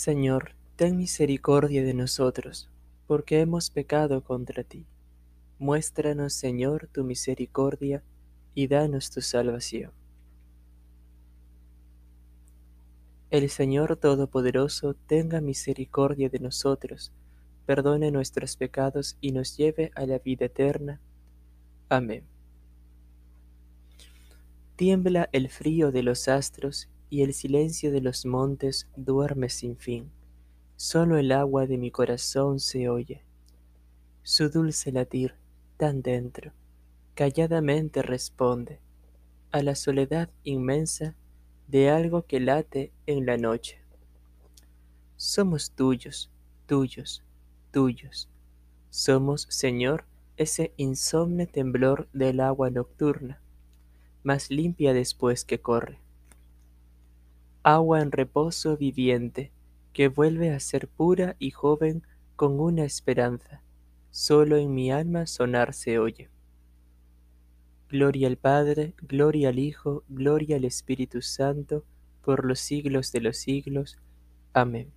Señor, ten misericordia de nosotros, porque hemos pecado contra ti. Muéstranos, Señor, tu misericordia y danos tu salvación. El Señor Todopoderoso tenga misericordia de nosotros, perdone nuestros pecados y nos lleve a la vida eterna. Amén. Tiembla el frío de los astros y el silencio de los montes duerme sin fin. Solo el agua de mi corazón se oye. Su dulce latir, tan dentro, calladamente responde a la soledad inmensa de algo que late en la noche. Somos tuyos, tuyos, tuyos. Somos, Señor, ese insomne temblor del agua nocturna más limpia después que corre. Agua en reposo viviente, que vuelve a ser pura y joven con una esperanza, solo en mi alma sonar se oye. Gloria al Padre, gloria al Hijo, gloria al Espíritu Santo, por los siglos de los siglos. Amén.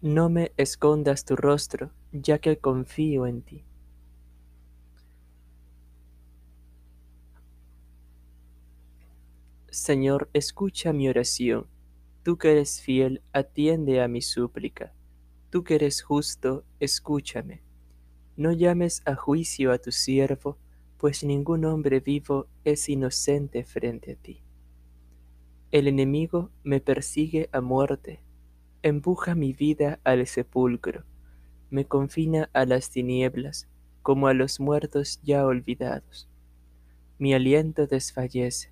No me escondas tu rostro, ya que confío en ti. Señor, escucha mi oración. Tú que eres fiel, atiende a mi súplica. Tú que eres justo, escúchame. No llames a juicio a tu siervo, pues ningún hombre vivo es inocente frente a ti. El enemigo me persigue a muerte, empuja mi vida al sepulcro, me confina a las tinieblas, como a los muertos ya olvidados. Mi aliento desfallece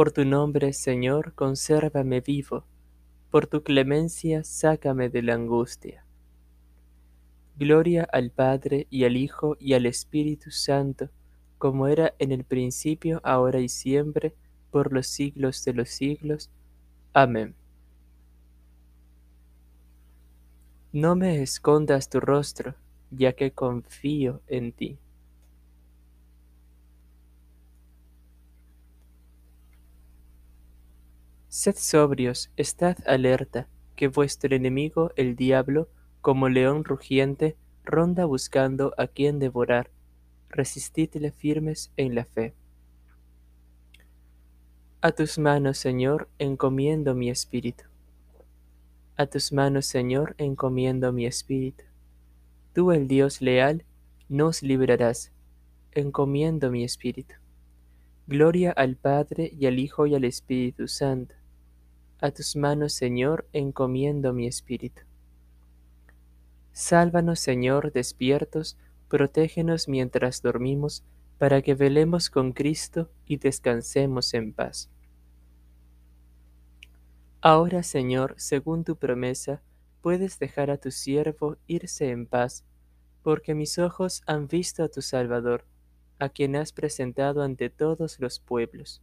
Por tu nombre, Señor, consérvame vivo, por tu clemencia sácame de la angustia. Gloria al Padre y al Hijo y al Espíritu Santo, como era en el principio, ahora y siempre, por los siglos de los siglos. Amén. No me escondas tu rostro, ya que confío en ti. Sed sobrios, estad alerta, que vuestro enemigo el diablo, como león rugiente, ronda buscando a quien devorar. Resistidle firmes en la fe. A tus manos, Señor, encomiendo mi espíritu. A tus manos, Señor, encomiendo mi espíritu. Tú, el Dios leal, nos librarás. Encomiendo mi espíritu. Gloria al Padre y al Hijo y al Espíritu Santo a tus manos, Señor, encomiendo mi espíritu. Sálvanos, Señor, despiertos, protégenos mientras dormimos, para que velemos con Cristo y descansemos en paz. Ahora, Señor, según tu promesa, puedes dejar a tu siervo irse en paz, porque mis ojos han visto a tu Salvador, a quien has presentado ante todos los pueblos,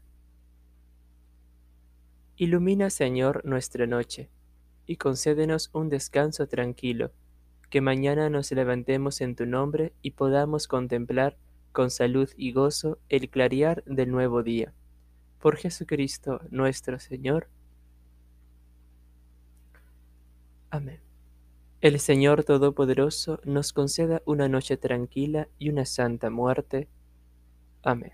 Ilumina, Señor, nuestra noche, y concédenos un descanso tranquilo, que mañana nos levantemos en tu nombre y podamos contemplar con salud y gozo el clarear del nuevo día. Por Jesucristo nuestro Señor. Amén. El Señor Todopoderoso nos conceda una noche tranquila y una santa muerte. Amén.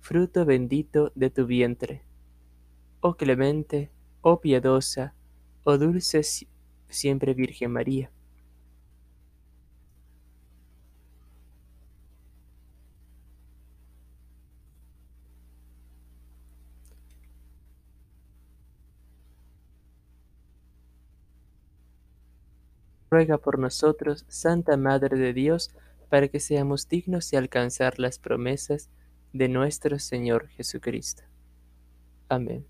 fruto bendito de tu vientre. Oh clemente, oh piadosa, oh dulce siempre Virgen María ruega por nosotros, Santa Madre de Dios, para que seamos dignos de alcanzar las promesas de nuestro Señor Jesucristo. Amén.